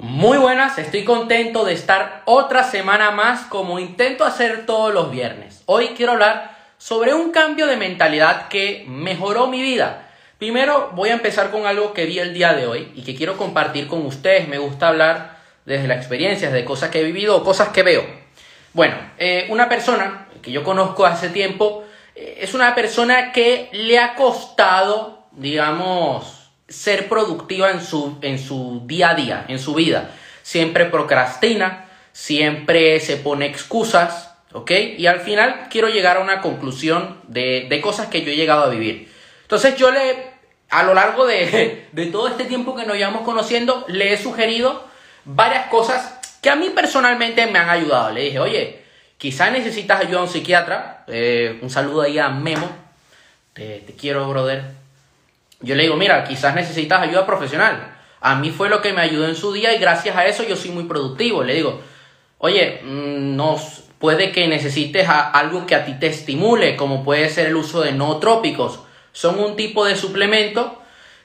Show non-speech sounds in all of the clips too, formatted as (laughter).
Muy buenas, estoy contento de estar otra semana más como intento hacer todos los viernes. Hoy quiero hablar sobre un cambio de mentalidad que mejoró mi vida. Primero voy a empezar con algo que vi el día de hoy y que quiero compartir con ustedes. Me gusta hablar desde la experiencia, de cosas que he vivido o cosas que veo. Bueno, eh, una persona que yo conozco hace tiempo eh, es una persona que le ha costado, digamos, ser productiva en su, en su día a día, en su vida. Siempre procrastina, siempre se pone excusas, ¿ok? Y al final quiero llegar a una conclusión de, de cosas que yo he llegado a vivir. Entonces yo le, a lo largo de, (laughs) de todo este tiempo que nos llevamos conociendo, le he sugerido varias cosas que a mí personalmente me han ayudado. Le dije, oye, quizás necesitas ayuda a un psiquiatra. Eh, un saludo ahí a Memo. Te, te quiero, brother. Yo le digo, mira, quizás necesitas ayuda profesional. A mí fue lo que me ayudó en su día y gracias a eso yo soy muy productivo. Le digo, oye, mm, no, puede que necesites algo que a ti te estimule, como puede ser el uso de nootrópicos. Son un tipo de suplemento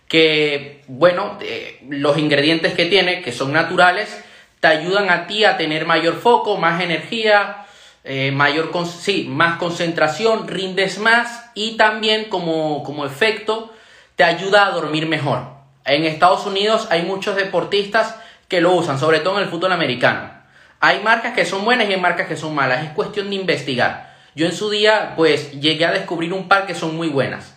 que, bueno, eh, los ingredientes que tiene, que son naturales, te ayudan a ti a tener mayor foco, más energía, eh, mayor, sí, más concentración, rindes más y también como, como efecto te ayuda a dormir mejor. En Estados Unidos hay muchos deportistas que lo usan, sobre todo en el fútbol americano. Hay marcas que son buenas y hay marcas que son malas. Es cuestión de investigar. Yo en su día, pues, llegué a descubrir un par que son muy buenas.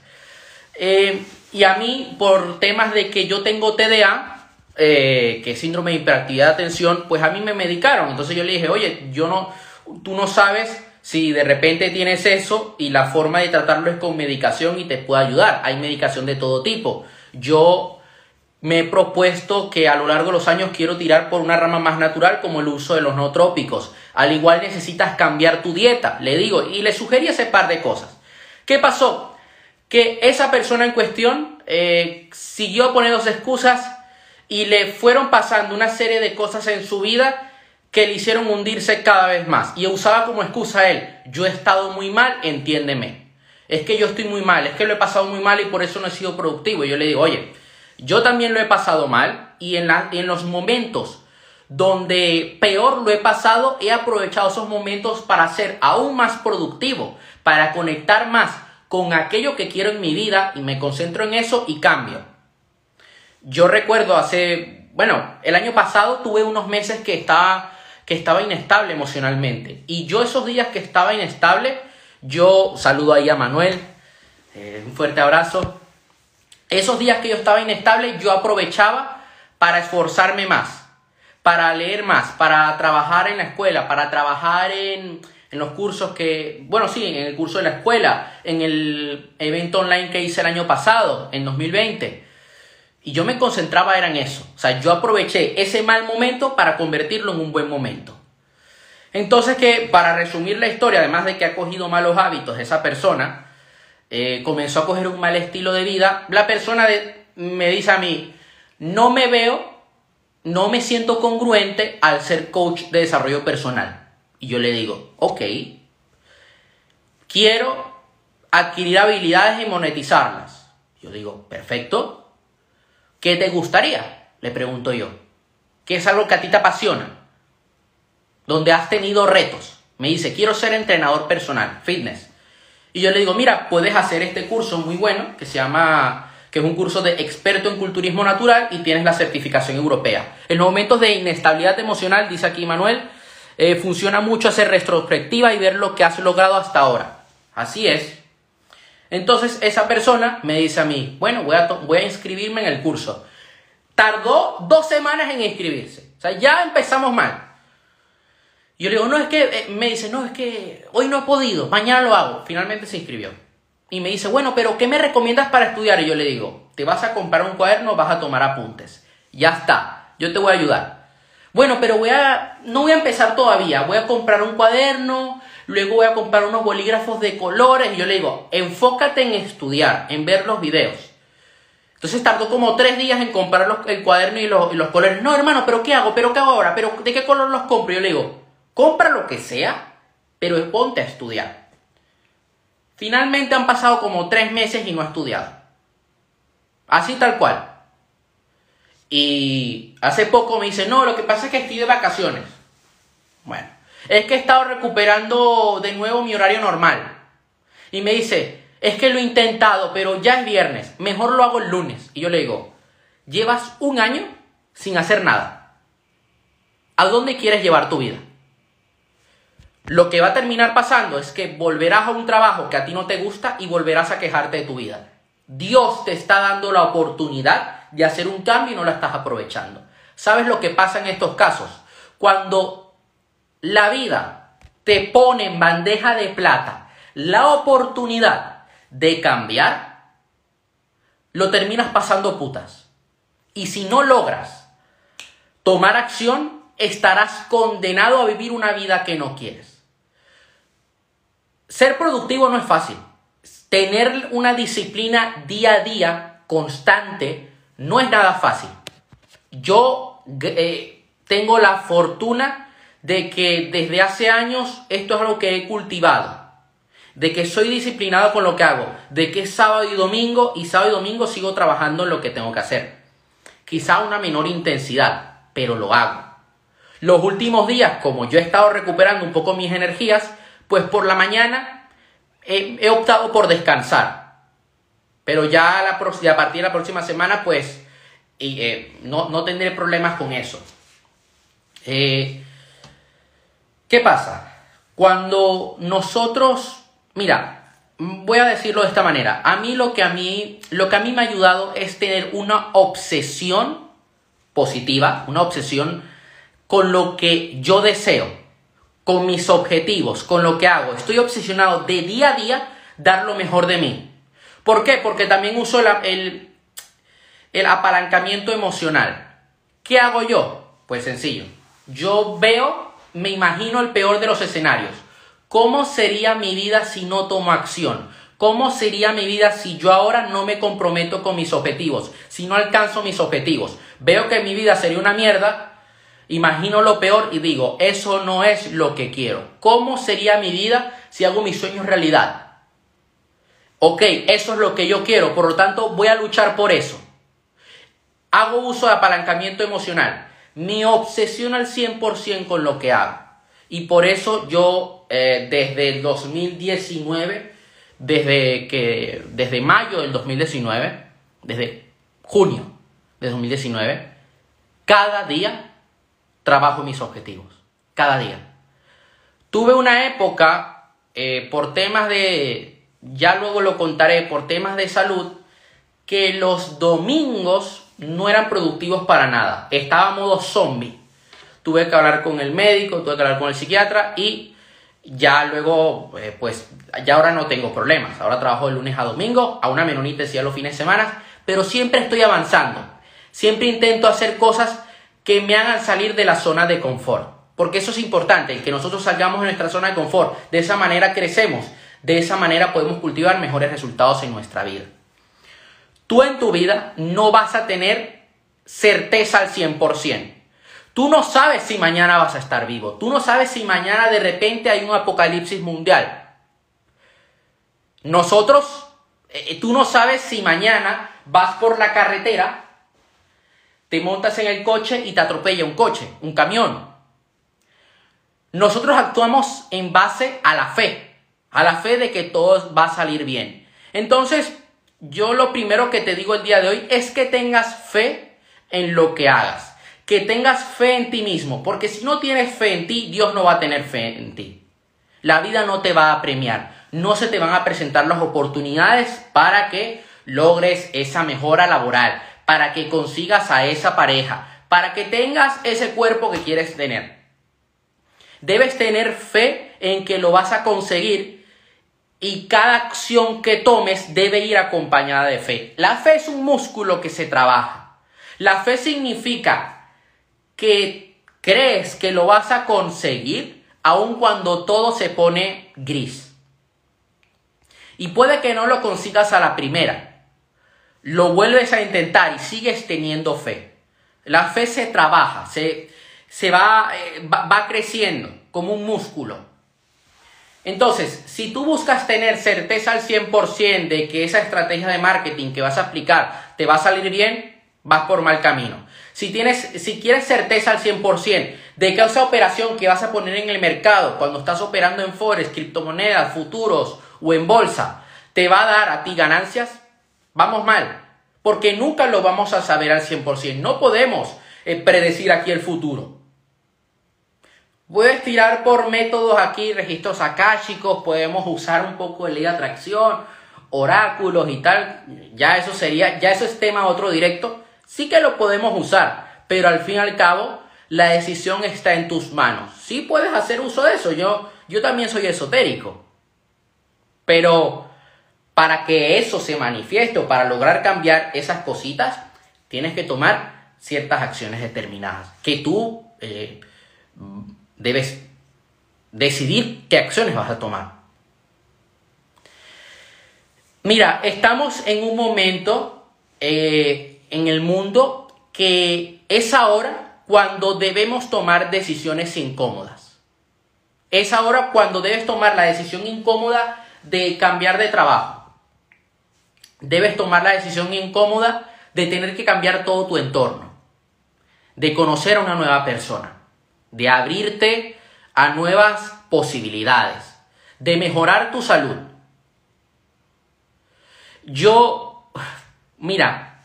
Eh, y a mí, por temas de que yo tengo TDA, eh, que es síndrome de hiperactividad de atención, pues a mí me medicaron. Entonces yo le dije, oye, yo no, tú no sabes si de repente tienes eso y la forma de tratarlo es con medicación y te puede ayudar. Hay medicación de todo tipo. Yo me he propuesto que a lo largo de los años quiero tirar por una rama más natural como el uso de los no trópicos. Al igual necesitas cambiar tu dieta, le digo, y le sugerí ese par de cosas. ¿Qué pasó? Que esa persona en cuestión eh, siguió poniendo excusas y le fueron pasando una serie de cosas en su vida que le hicieron hundirse cada vez más. Y usaba como excusa a él, yo he estado muy mal, entiéndeme. Es que yo estoy muy mal, es que lo he pasado muy mal y por eso no he sido productivo. Y yo le digo, oye, yo también lo he pasado mal y en, en los momentos donde peor lo he pasado, he aprovechado esos momentos para ser aún más productivo, para conectar más con aquello que quiero en mi vida y me concentro en eso y cambio. Yo recuerdo hace, bueno, el año pasado tuve unos meses que estaba que estaba inestable emocionalmente. Y yo esos días que estaba inestable, yo saludo ahí a Manuel, eh, un fuerte abrazo. Esos días que yo estaba inestable, yo aprovechaba para esforzarme más, para leer más, para trabajar en la escuela, para trabajar en, en los cursos que, bueno, sí, en el curso de la escuela, en el evento online que hice el año pasado, en 2020. Y yo me concentraba era en eso. O sea, yo aproveché ese mal momento para convertirlo en un buen momento. Entonces que, para resumir la historia, además de que ha cogido malos hábitos esa persona, eh, comenzó a coger un mal estilo de vida, la persona me dice a mí, no me veo, no me siento congruente al ser coach de desarrollo personal. Y yo le digo, ok, quiero adquirir habilidades y monetizarlas. Yo digo, perfecto, ¿Qué te gustaría? Le pregunto yo. ¿Qué es algo que a ti te apasiona? Donde has tenido retos. Me dice, quiero ser entrenador personal, fitness. Y yo le digo, mira, puedes hacer este curso muy bueno que se llama, que es un curso de experto en culturismo natural y tienes la certificación europea. En los momentos de inestabilidad emocional, dice aquí Manuel, eh, funciona mucho hacer retrospectiva y ver lo que has logrado hasta ahora. Así es. Entonces esa persona me dice a mí, bueno, voy a, inscribirme en el curso. Tardó dos semanas en inscribirse. O sea, ya empezamos mal. Yo le digo, no, es que, eh", me dice, no, es que hoy no he podido, mañana lo hago. Finalmente se inscribió. Y me dice, bueno, pero ¿qué me recomiendas para estudiar? Y yo le digo, te vas a comprar un cuaderno, vas a tomar apuntes. Ya está, yo te voy a ayudar. Bueno, pero voy a, no voy a empezar todavía, voy a comprar un cuaderno, luego voy a comprar unos bolígrafos de colores y yo le digo, enfócate en estudiar, en ver los videos. Entonces tardó como tres días en comprar el cuaderno y los, y los, colores. No, hermano, pero ¿qué hago? ¿Pero qué hago ahora? ¿Pero de qué color los compro? Yo le digo, compra lo que sea, pero ponte a estudiar. Finalmente han pasado como tres meses y no ha estudiado. Así tal cual. Y hace poco me dice, no, lo que pasa es que estoy de vacaciones. Bueno, es que he estado recuperando de nuevo mi horario normal. Y me dice, es que lo he intentado, pero ya es viernes, mejor lo hago el lunes. Y yo le digo, llevas un año sin hacer nada. ¿A dónde quieres llevar tu vida? Lo que va a terminar pasando es que volverás a un trabajo que a ti no te gusta y volverás a quejarte de tu vida. Dios te está dando la oportunidad de hacer un cambio y no la estás aprovechando. ¿Sabes lo que pasa en estos casos? Cuando la vida te pone en bandeja de plata la oportunidad de cambiar, lo terminas pasando putas. Y si no logras tomar acción, estarás condenado a vivir una vida que no quieres. Ser productivo no es fácil tener una disciplina día a día constante no es nada fácil. Yo eh, tengo la fortuna de que desde hace años esto es algo que he cultivado, de que soy disciplinado con lo que hago, de que es sábado y domingo y sábado y domingo sigo trabajando en lo que tengo que hacer. Quizá una menor intensidad, pero lo hago. Los últimos días, como yo he estado recuperando un poco mis energías, pues por la mañana he, optado por descansar. Pero ya a, partir de la próxima semana, pues eh, no, tendré problemas con eso. Eh, ¿Qué pasa? Cuando nosotros, mira, voy a decirlo de esta manera. A mí lo que a mí, lo que a mí me ha ayudado es tener una obsesión positiva, una obsesión con lo que yo deseo con mis objetivos, con lo que hago. Estoy obsesionado de día a día dar lo mejor de mí. ¿Por qué? Porque también uso el, el, apalancamiento emocional. ¿Qué hago yo? Pues sencillo. Yo veo, me imagino el peor de los escenarios. ¿Cómo sería mi vida si no tomo acción? ¿Cómo sería mi vida si yo ahora no me comprometo con mis objetivos? Si no alcanzo mis objetivos. Veo que mi vida sería una mierda, Imagino lo peor y digo, eso no es lo que quiero. ¿Cómo sería mi vida si hago mis sueños realidad? Ok, eso es lo que yo quiero, por lo tanto voy a luchar por eso. Hago uso de apalancamiento emocional. Me obsesiona al 100% con lo que hago. Y por eso yo eh, desde el 2019, desde, que, desde mayo del 2019, desde junio de 2019, cada día trabajo mis objetivos, cada día. Tuve una época, eh, por temas de, ya luego lo contaré, por temas de salud, que los domingos no eran productivos para nada. Estaba modo zombie. Tuve que hablar con el médico, tuve que hablar con el psiquiatra y ya luego, eh, pues, ya ahora no tengo problemas. Ahora trabajo de lunes a domingo, a una menor intensidad los fines de semana, pero siempre estoy avanzando. Siempre intento hacer cosas que me hagan salir de la zona de confort. Porque eso es importante, que nosotros salgamos de nuestra zona de confort. De esa manera crecemos, de esa manera podemos cultivar mejores resultados en nuestra vida. Tú en tu vida no vas a tener certeza al 100%. Tú no sabes si mañana vas a estar vivo. Tú no sabes si mañana de repente hay un apocalipsis mundial. Nosotros, eh, tú no sabes si mañana vas por la carretera te montas en el coche y te atropella un coche, un camión. Nosotros actuamos en base a la fe, a la fe de que todo va a salir bien. Entonces, yo lo primero que te digo el día de hoy es que tengas fe en lo que hagas, que tengas fe en ti mismo, porque si no tienes fe en ti, Dios no va a tener fe en ti. La vida no te va a premiar, no se te van a presentar las oportunidades para que logres esa mejora laboral, para que consigas a esa pareja, para que tengas ese cuerpo que quieres tener. Debes tener fe en que lo vas a conseguir y cada acción que tomes debe ir acompañada de fe. La fe es un músculo que se trabaja. La fe significa que crees que lo vas a conseguir aun cuando todo se pone gris. Y puede que no lo consigas a la primera, lo vuelves a intentar y sigues teniendo fe. La fe se trabaja, se, se va, eh, va, va creciendo como un músculo. Entonces, si tú buscas tener certeza al 100% de que esa estrategia de marketing que vas a aplicar te va a salir bien, vas por mal camino. Si, tienes, si quieres certeza al 100% de que esa operación que vas a poner en el mercado cuando estás operando en forex, criptomonedas, futuros o en bolsa, te va a dar a ti ganancias, vamos mal. Porque nunca lo vamos a saber al 100%. No podemos eh, predecir aquí el futuro. Puedes tirar por métodos aquí, registros akáshicos, podemos usar un poco de ley de atracción, oráculos y tal. Ya eso sería, ya eso es tema otro directo. Sí que lo podemos usar, pero al fin y al cabo la decisión está en tus manos. Sí puedes hacer uso de eso. Yo, yo también soy esotérico. Pero para que eso se manifieste o para lograr cambiar esas cositas, tienes que tomar ciertas acciones determinadas que tú eh, debes decidir qué acciones vas a tomar. Mira, estamos en un momento eh, en el mundo que es ahora cuando debemos tomar decisiones incómodas. Es ahora cuando debes tomar la decisión incómoda de cambiar de trabajo. Debes tomar la decisión incómoda de tener que cambiar todo tu entorno. De conocer a una nueva persona de abrirte a nuevas posibilidades, de mejorar tu salud. Yo, mira,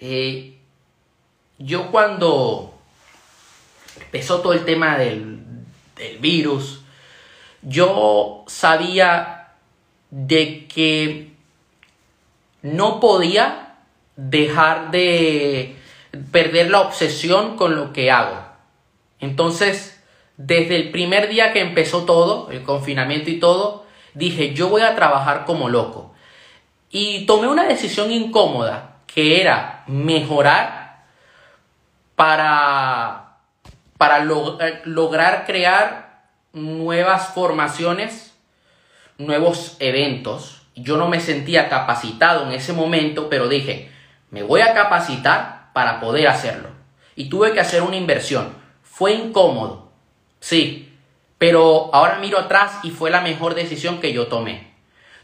eh, yo cuando empezó todo el tema del, del virus, yo sabía de que no podía dejar de perder la obsesión con lo que hago. Entonces, desde el primer día que empezó todo, el confinamiento y todo, dije, yo voy a trabajar como loco. Y tomé una decisión incómoda, que era mejorar para, para eh, lograr crear nuevas formaciones, nuevos eventos. Yo no me sentía capacitado en ese momento, pero dije, me voy a capacitar para poder hacerlo. Y tuve que hacer una inversión fue incómodo, sí, pero ahora miro atrás y fue la mejor decisión que yo tomé.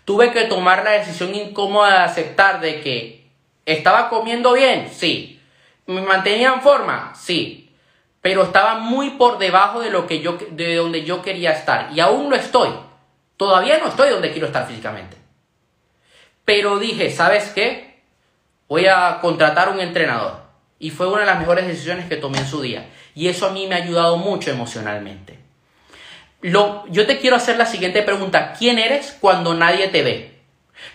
Tuve que tomar la decisión incómoda de aceptar de que estaba comiendo bien, sí. Me mantenía en forma, sí. Pero estaba muy por debajo de lo que yo de donde yo quería estar y aún lo estoy. Todavía no estoy donde quiero estar físicamente. Pero dije, ¿sabes qué? Voy a contratar un entrenador. Y fue una de las mejores decisiones que tomé en su día. Y eso a mí me ha ayudado mucho emocionalmente. Lo, yo te quiero hacer la siguiente pregunta. ¿Quién eres cuando nadie te ve?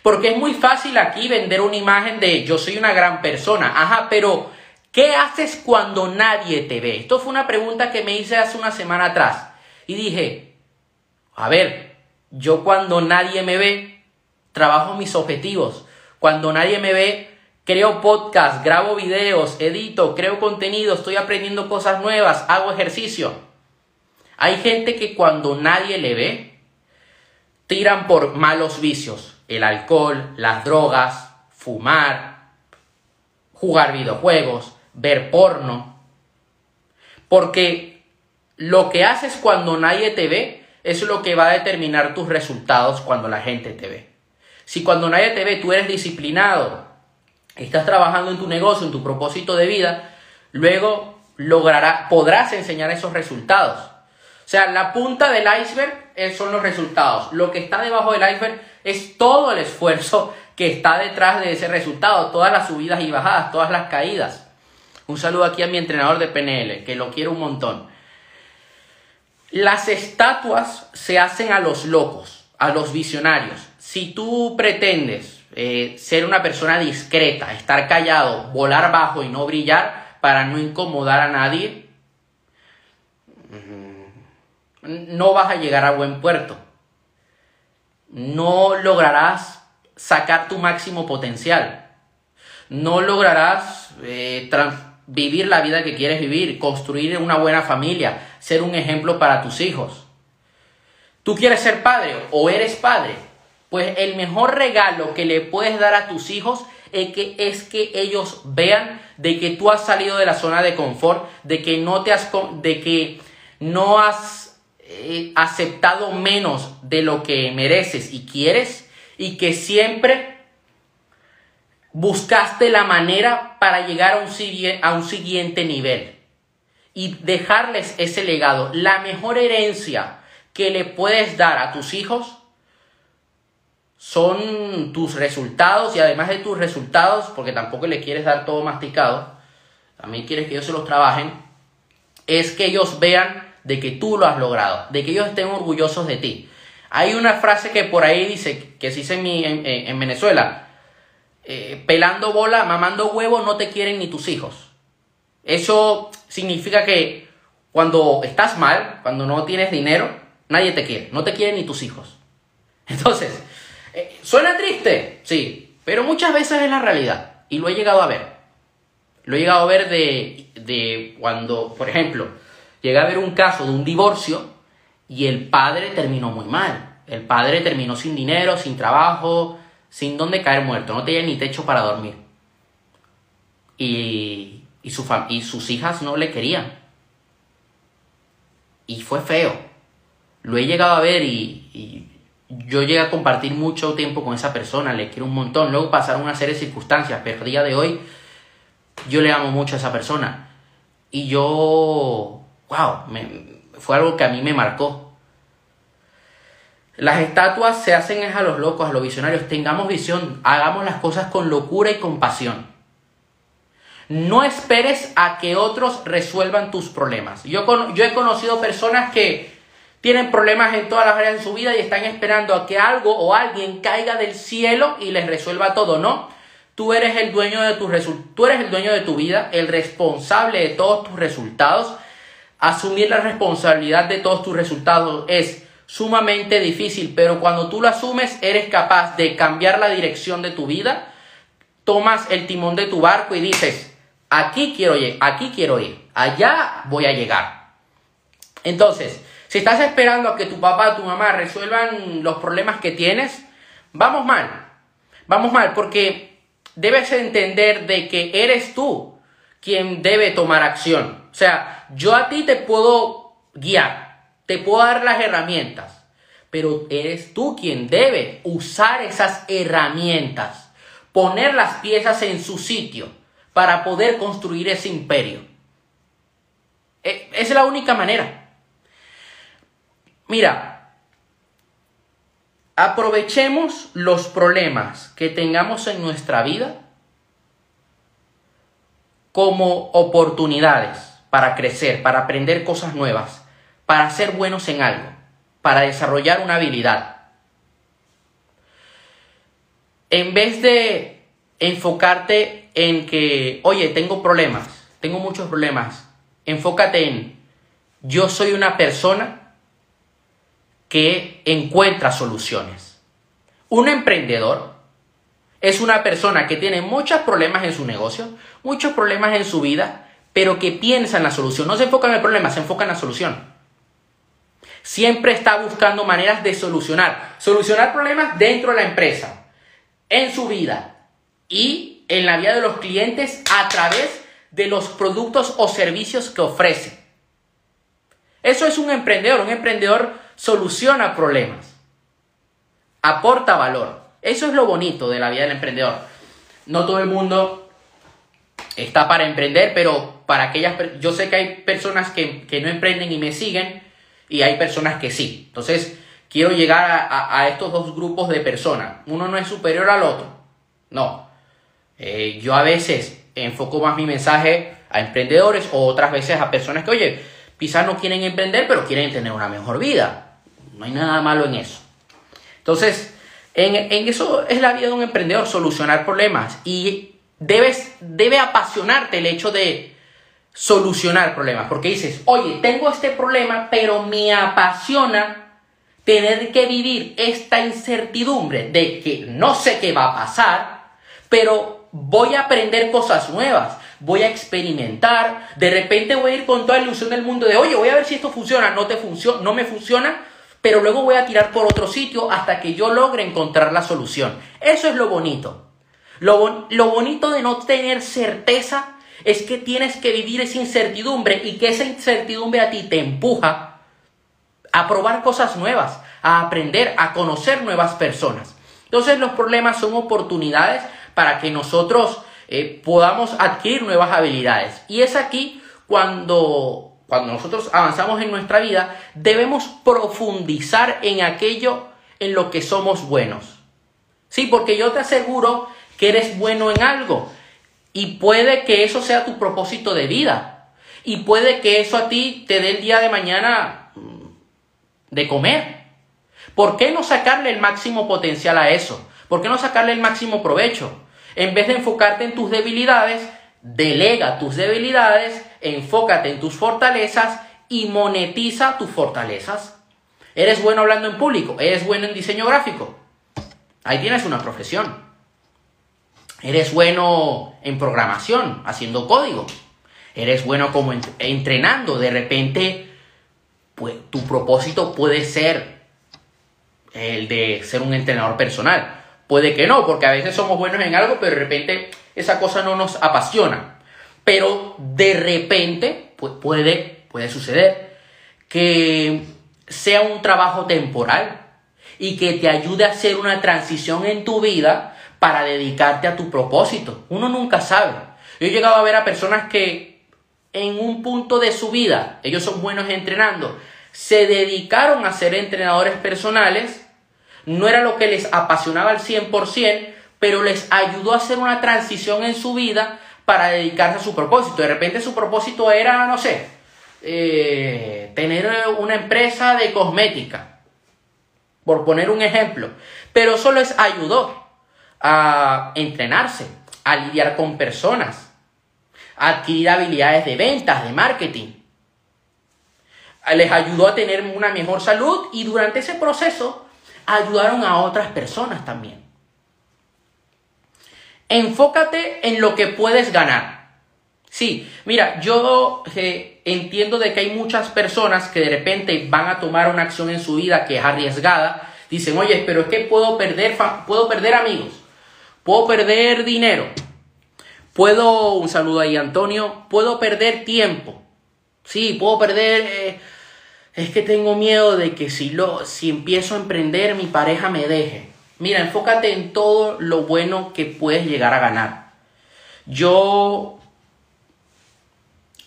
Porque es muy fácil aquí vender una imagen de yo soy una gran persona. Ajá, pero ¿qué haces cuando nadie te ve? Esto fue una pregunta que me hice hace una semana atrás. Y dije, a ver, yo cuando nadie me ve, trabajo mis objetivos. Cuando nadie me ve, creo podcast, grabo videos, edito, creo contenido, estoy aprendiendo cosas nuevas, hago ejercicio. Hay gente que cuando nadie le ve, tiran por malos vicios, el alcohol, las drogas, fumar, jugar videojuegos, ver porno. Porque lo que haces cuando nadie te ve es lo que va a determinar tus resultados cuando la gente te ve. Si cuando nadie te ve tú eres disciplinado, estás trabajando en tu negocio, en tu propósito de vida, luego logrará, podrás enseñar esos resultados. O sea, la punta del iceberg son los resultados. Lo que está debajo del iceberg es todo el esfuerzo que está detrás de ese resultado, todas las subidas y bajadas, todas las caídas. Un saludo aquí a mi entrenador de PNL, que lo quiero un montón. Las estatuas se hacen a los locos, a los visionarios. Si tú pretendes eh, ser una persona discreta, estar callado, volar bajo y no brillar para no incomodar a nadie, mm, no vas a llegar a buen puerto. No lograrás sacar tu máximo potencial. No lograrás eh, vivir la vida que quieres vivir, construir una buena familia, ser un ejemplo para tus hijos. Tú quieres ser padre o eres padre, pues el mejor regalo que le puedes dar a tus hijos es que, es que ellos vean de que tú has salido de la zona de confort, de que no te has, de que no has eh, aceptado menos de lo que mereces y quieres y que siempre buscaste la manera para llegar a un, a un siguiente nivel y dejarles ese legado. La mejor herencia que le puedes dar a tus hijos son tus resultados y además de tus resultados, porque tampoco le quieres dar todo masticado, también quieres que ellos se los trabajen, es que ellos vean de que tú lo has logrado, de que ellos estén orgullosos de ti. Hay una frase que por ahí dice, que se dice en, en, Venezuela, eh, pelando bola, mamando huevo, no te quieren ni tus hijos. Eso significa que cuando estás mal, cuando no tienes dinero, nadie te quiere, no te quieren ni tus hijos. (laughs) Entonces, eh, ¿suena triste? Sí, pero muchas veces es la realidad y lo he llegado a ver. Lo he llegado a ver de, de cuando, por ejemplo, llega a ver un caso de un divorcio y el padre terminó muy mal. El padre terminó sin dinero, sin trabajo, sin dónde caer muerto, no tenía ni techo para dormir. Y, y, su y sus hijas no le querían. Y fue feo. Lo he llegado a ver y yo llegué a compartir mucho tiempo con esa persona, le quiero un montón. Luego pasaron una serie de circunstancias, pero a día de hoy yo le amo mucho a esa persona. Y yo, wow, fue algo que a mí me marcó. Las estatuas se hacen es a los locos, a los visionarios. Tengamos visión, hagamos las cosas con locura y compasión. No esperes a que otros resuelvan tus problemas. Yo, yo he conocido personas que tienen problemas en todas las áreas de su vida y están esperando a que algo o alguien caiga del cielo y les resuelva todo. No, tú eres el dueño de tus tú eres el dueño de tu vida, el responsable de todos tus resultados Asumir la responsabilidad de todos tus resultados es sumamente difícil, pero cuando tú lo asumes eres capaz de cambiar la dirección de tu vida, tomas el timón de tu barco y dices, aquí quiero, aquí quiero ir, allá voy a llegar. Entonces, si estás esperando a que tu papá o tu mamá resuelvan los problemas que tienes, vamos mal, vamos mal, porque debes entender de que eres tú quien debe tomar acción. O sea, yo a ti te puedo guiar, te puedo dar las herramientas, pero eres tú quien debe usar esas herramientas, poner las piezas en su sitio para poder construir ese imperio. E, es la única manera. Mira, aprovechemos los problemas que tengamos en nuestra vida como oportunidades para crecer, para aprender cosas nuevas, para ser buenos en algo, para desarrollar una habilidad. En vez de enfocarte en que, oye, tengo problemas, tengo muchos problemas, enfócate en, yo soy una persona que encuentra soluciones. Un emprendedor es una persona que tiene muchos problemas en su negocio, muchos problemas en su vida, pero que piensa en la solución. No se enfoca en el problema, se enfoca en la solución. Siempre está buscando maneras de solucionar. Solucionar problemas dentro de la empresa, en su vida y en la vida de los clientes a través de los productos o servicios que ofrece. Eso es un emprendedor. Un emprendedor soluciona problemas, aporta valor. Eso es lo bonito de la vida del emprendedor. No todo el mundo está para emprender, pero para aquellas... Yo sé que hay personas que, no emprenden y me siguen y hay personas que sí. Entonces, quiero llegar a, estos dos grupos de personas. Uno no es superior al otro. No. Eh, yo a veces enfoco más mi mensaje a emprendedores o otras veces a personas que, oye, quizás no quieren emprender, pero quieren tener una mejor vida. No hay nada malo en eso. Entonces, en, eso es la vida de un emprendedor, solucionar problemas. Y debes, debe apasionarte el hecho de solucionar problemas. Porque dices, oye, tengo este problema, pero me apasiona tener que vivir esta incertidumbre de que no sé qué va a pasar, pero voy a aprender cosas nuevas, voy a experimentar, de repente voy a ir con toda la ilusión del mundo de, oye, voy a ver si esto funciona, no, te funciona, no me funciona, pero luego voy a tirar por otro sitio hasta que yo logre encontrar la solución. Eso es lo bonito. Lo, bonito de no tener certeza es que tienes que vivir esa incertidumbre y que esa incertidumbre a ti te empuja a probar cosas nuevas, a aprender, a conocer nuevas personas. Entonces los problemas son oportunidades para que nosotros eh, podamos adquirir nuevas habilidades. Y es aquí cuando, cuando nosotros avanzamos en nuestra vida, debemos profundizar en aquello en lo que somos buenos. Sí, porque yo te aseguro que eres bueno en algo y puede que eso sea tu propósito de vida y puede que eso a ti te dé el día de mañana mm, de comer. ¿Por qué no sacarle el máximo potencial a eso? ¿Por qué no sacarle el máximo provecho? En vez de enfocarte en tus debilidades, delega tus debilidades, enfócate en tus fortalezas y monetiza tus fortalezas. ¿Eres bueno hablando en público? ¿Eres bueno en diseño gráfico? Ahí tienes una profesión. ¿Eres bueno en programación, haciendo código? ¿Eres bueno como entrenando? De repente, pues, tu propósito puede ser el de ser un entrenador personal. Puede que no, porque a veces somos buenos en algo, pero de repente esa cosa no nos apasiona. Pero de repente puede, puede suceder que sea un trabajo temporal y que te ayude a hacer una transición en tu vida para dedicarte a tu propósito. Uno nunca sabe. Yo he llegado a ver a personas que en un punto de su vida, ellos son buenos entrenando, se dedicaron a ser entrenadores personales no era lo que les apasionaba al 100%, pero les ayudó a hacer una transición en su vida para dedicarse a su propósito. De repente su propósito era, no sé, eh, tener una empresa de cosmética, por poner un ejemplo. Pero eso les ayudó a entrenarse, a lidiar con personas, a adquirir habilidades de ventas, de marketing. Les ayudó a tener una mejor salud y durante ese proceso ayudaron a otras personas también. Enfócate en lo que puedes ganar. Sí, mira, yo eh, entiendo de que hay muchas personas que de repente van a tomar una acción en su vida que es arriesgada. Dicen, oye, pero es que puedo perder, puedo perder amigos, puedo perder dinero, puedo, un saludo ahí Antonio, puedo perder tiempo. Sí, puedo perder... Eh, es que tengo miedo de que si, lo, si empiezo a emprender mi pareja me deje. Mira, enfócate en todo lo bueno que puedes llegar a ganar. Yo,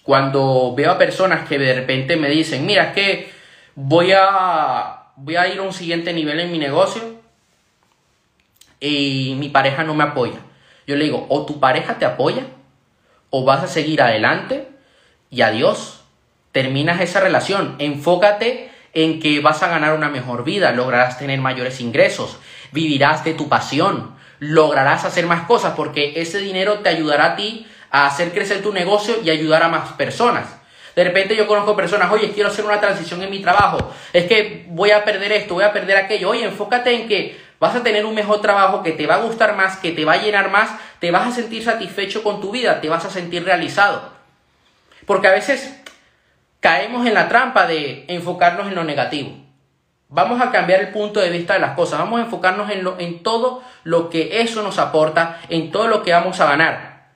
cuando veo a personas que de repente me dicen, mira, es que voy a, voy a ir a un siguiente nivel en mi negocio y mi pareja no me apoya. Yo le digo, o tu pareja te apoya, o vas a seguir adelante y adiós terminas esa relación. Enfócate en que vas a ganar una mejor vida, lograrás tener mayores ingresos, vivirás de tu pasión, lograrás hacer más cosas porque ese dinero te ayudará a ti a hacer crecer tu negocio y ayudar a más personas. De repente yo conozco personas, oye, quiero hacer una transición en mi trabajo, es que voy a perder esto, voy a perder aquello. Oye, enfócate en que vas a tener un mejor trabajo, que te va a gustar más, que te va a llenar más, te vas a sentir satisfecho con tu vida, te vas a sentir realizado. Porque a veces caemos en la trampa de enfocarnos en lo negativo. Vamos a cambiar el punto de vista de las cosas, vamos a enfocarnos en, todo lo que eso nos aporta, en todo lo que vamos a ganar,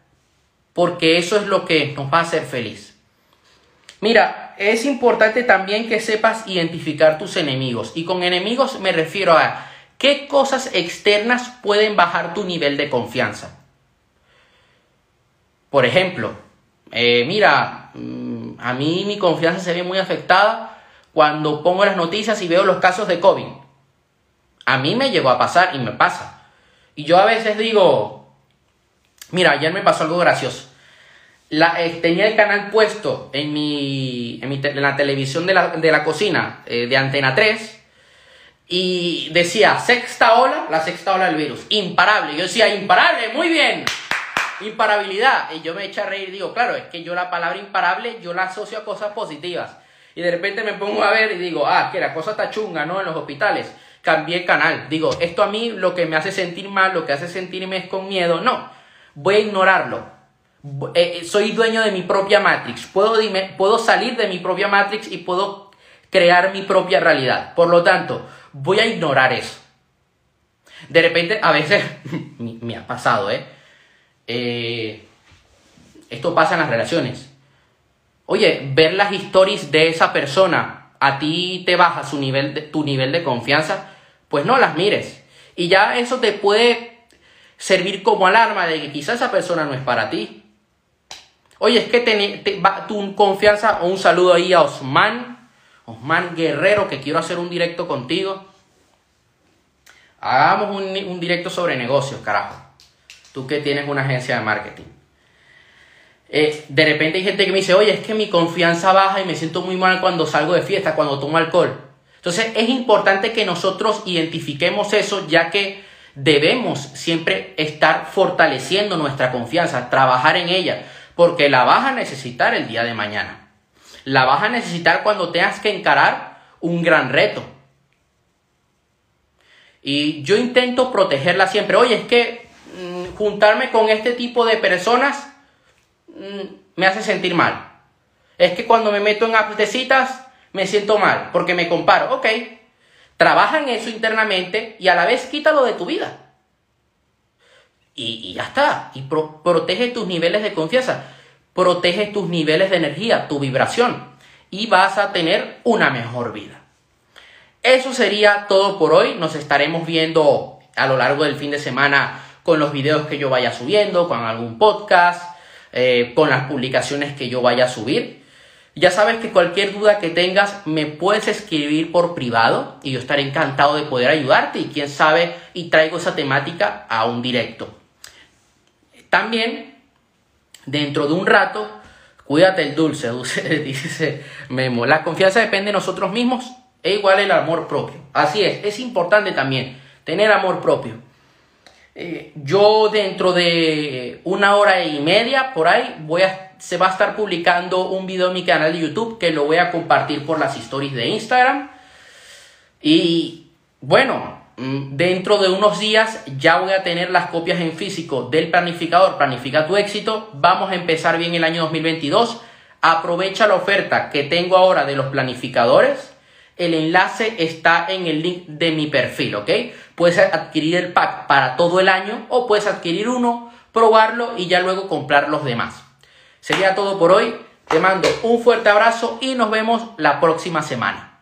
porque eso es lo que nos va a hacer feliz. Mira, es importante también que sepas identificar tus enemigos, y con enemigos me refiero a qué cosas externas pueden bajar tu nivel de confianza. Por ejemplo, eh, mira, a mí mi confianza se ve muy afectada cuando pongo las noticias y veo los casos de COVID. A mí me llegó a pasar y me pasa. Y yo a veces digo, mira, ayer me pasó algo gracioso. La, eh, tenía el canal puesto en, mi, en, la televisión de la, cocina eh, de Antena 3 y decía sexta ola, la sexta ola del virus, imparable. Yo decía, imparable, muy bien. Imparabilidad. Y yo me eché a reír digo, claro, es que yo la palabra imparable yo la asocio a cosas positivas. Y de repente me pongo a ver y digo, ah, que la cosa está chunga, ¿no? En los hospitales. Cambié el canal. Digo, esto a mí lo que me hace sentir mal, lo que hace sentirme es con miedo. No, voy a ignorarlo. Eh, eh, soy dueño de mi propia Matrix. Puedo, puedo salir de mi propia Matrix y puedo crear mi propia realidad. Por lo tanto, voy a ignorar eso. De repente, a veces (laughs) me ha pasado, ¿eh? Eh, esto pasa en las relaciones. Oye, ver las historias de esa persona a ti te baja su nivel de, tu nivel de confianza, pues no las mires. Y ya eso te puede servir como alarma de que quizás esa persona no es para ti. Oye, es que te, tu confianza, un saludo ahí a Osman, Osman Guerrero, que quiero hacer un directo contigo. Hagamos un, un directo sobre negocios, carajo. Tú que tienes una agencia de marketing. Eh, de repente hay gente que me dice, oye, es que mi confianza baja y me siento muy mal cuando salgo de fiesta, cuando tomo alcohol. Entonces es importante que nosotros identifiquemos eso, ya que debemos siempre estar fortaleciendo nuestra confianza, trabajar en ella, porque la vas a necesitar el día de mañana. La vas a necesitar cuando tengas que encarar un gran reto. Y yo intento protegerla siempre. Oye, es que mm, juntarme con este tipo de personas me hace sentir mal. Es que cuando me meto en apps me siento mal porque me comparo. Ok, trabaja en eso internamente y a la vez quítalo de tu vida. Y, ya está. Y protege tus niveles de confianza. Protege tus niveles de energía, tu vibración. Y vas a tener una mejor vida. Eso sería todo por hoy. Nos estaremos viendo a lo largo del fin de semana con los videos que yo vaya subiendo, con algún podcast, eh, con las publicaciones que yo vaya a subir. Ya sabes que cualquier duda que tengas me puedes escribir por privado y yo estaré encantado de poder ayudarte y quién sabe y traigo esa temática a un directo. También, dentro de un rato, cuídate el dulce, (laughs) dulce dice Memo. La confianza depende de nosotros mismos e igual el amor propio. Así es, es importante también tener amor propio. Eh, yo dentro de una hora y media por ahí voy a, se va a estar publicando un video en mi canal de YouTube que lo voy a compartir por las stories de Instagram. Y bueno, Mm, dentro de unos días ya voy a tener las copias en físico del planificador Planifica tu éxito. Vamos a empezar bien el año 2022. Aprovecha la oferta que tengo ahora de los planificadores. El enlace está en el link de mi perfil, ¿ok? Puedes adquirir el pack para todo el año o puedes adquirir uno, probarlo y ya luego comprar los demás. Sería todo por hoy. Te mando un fuerte abrazo y nos vemos la próxima semana.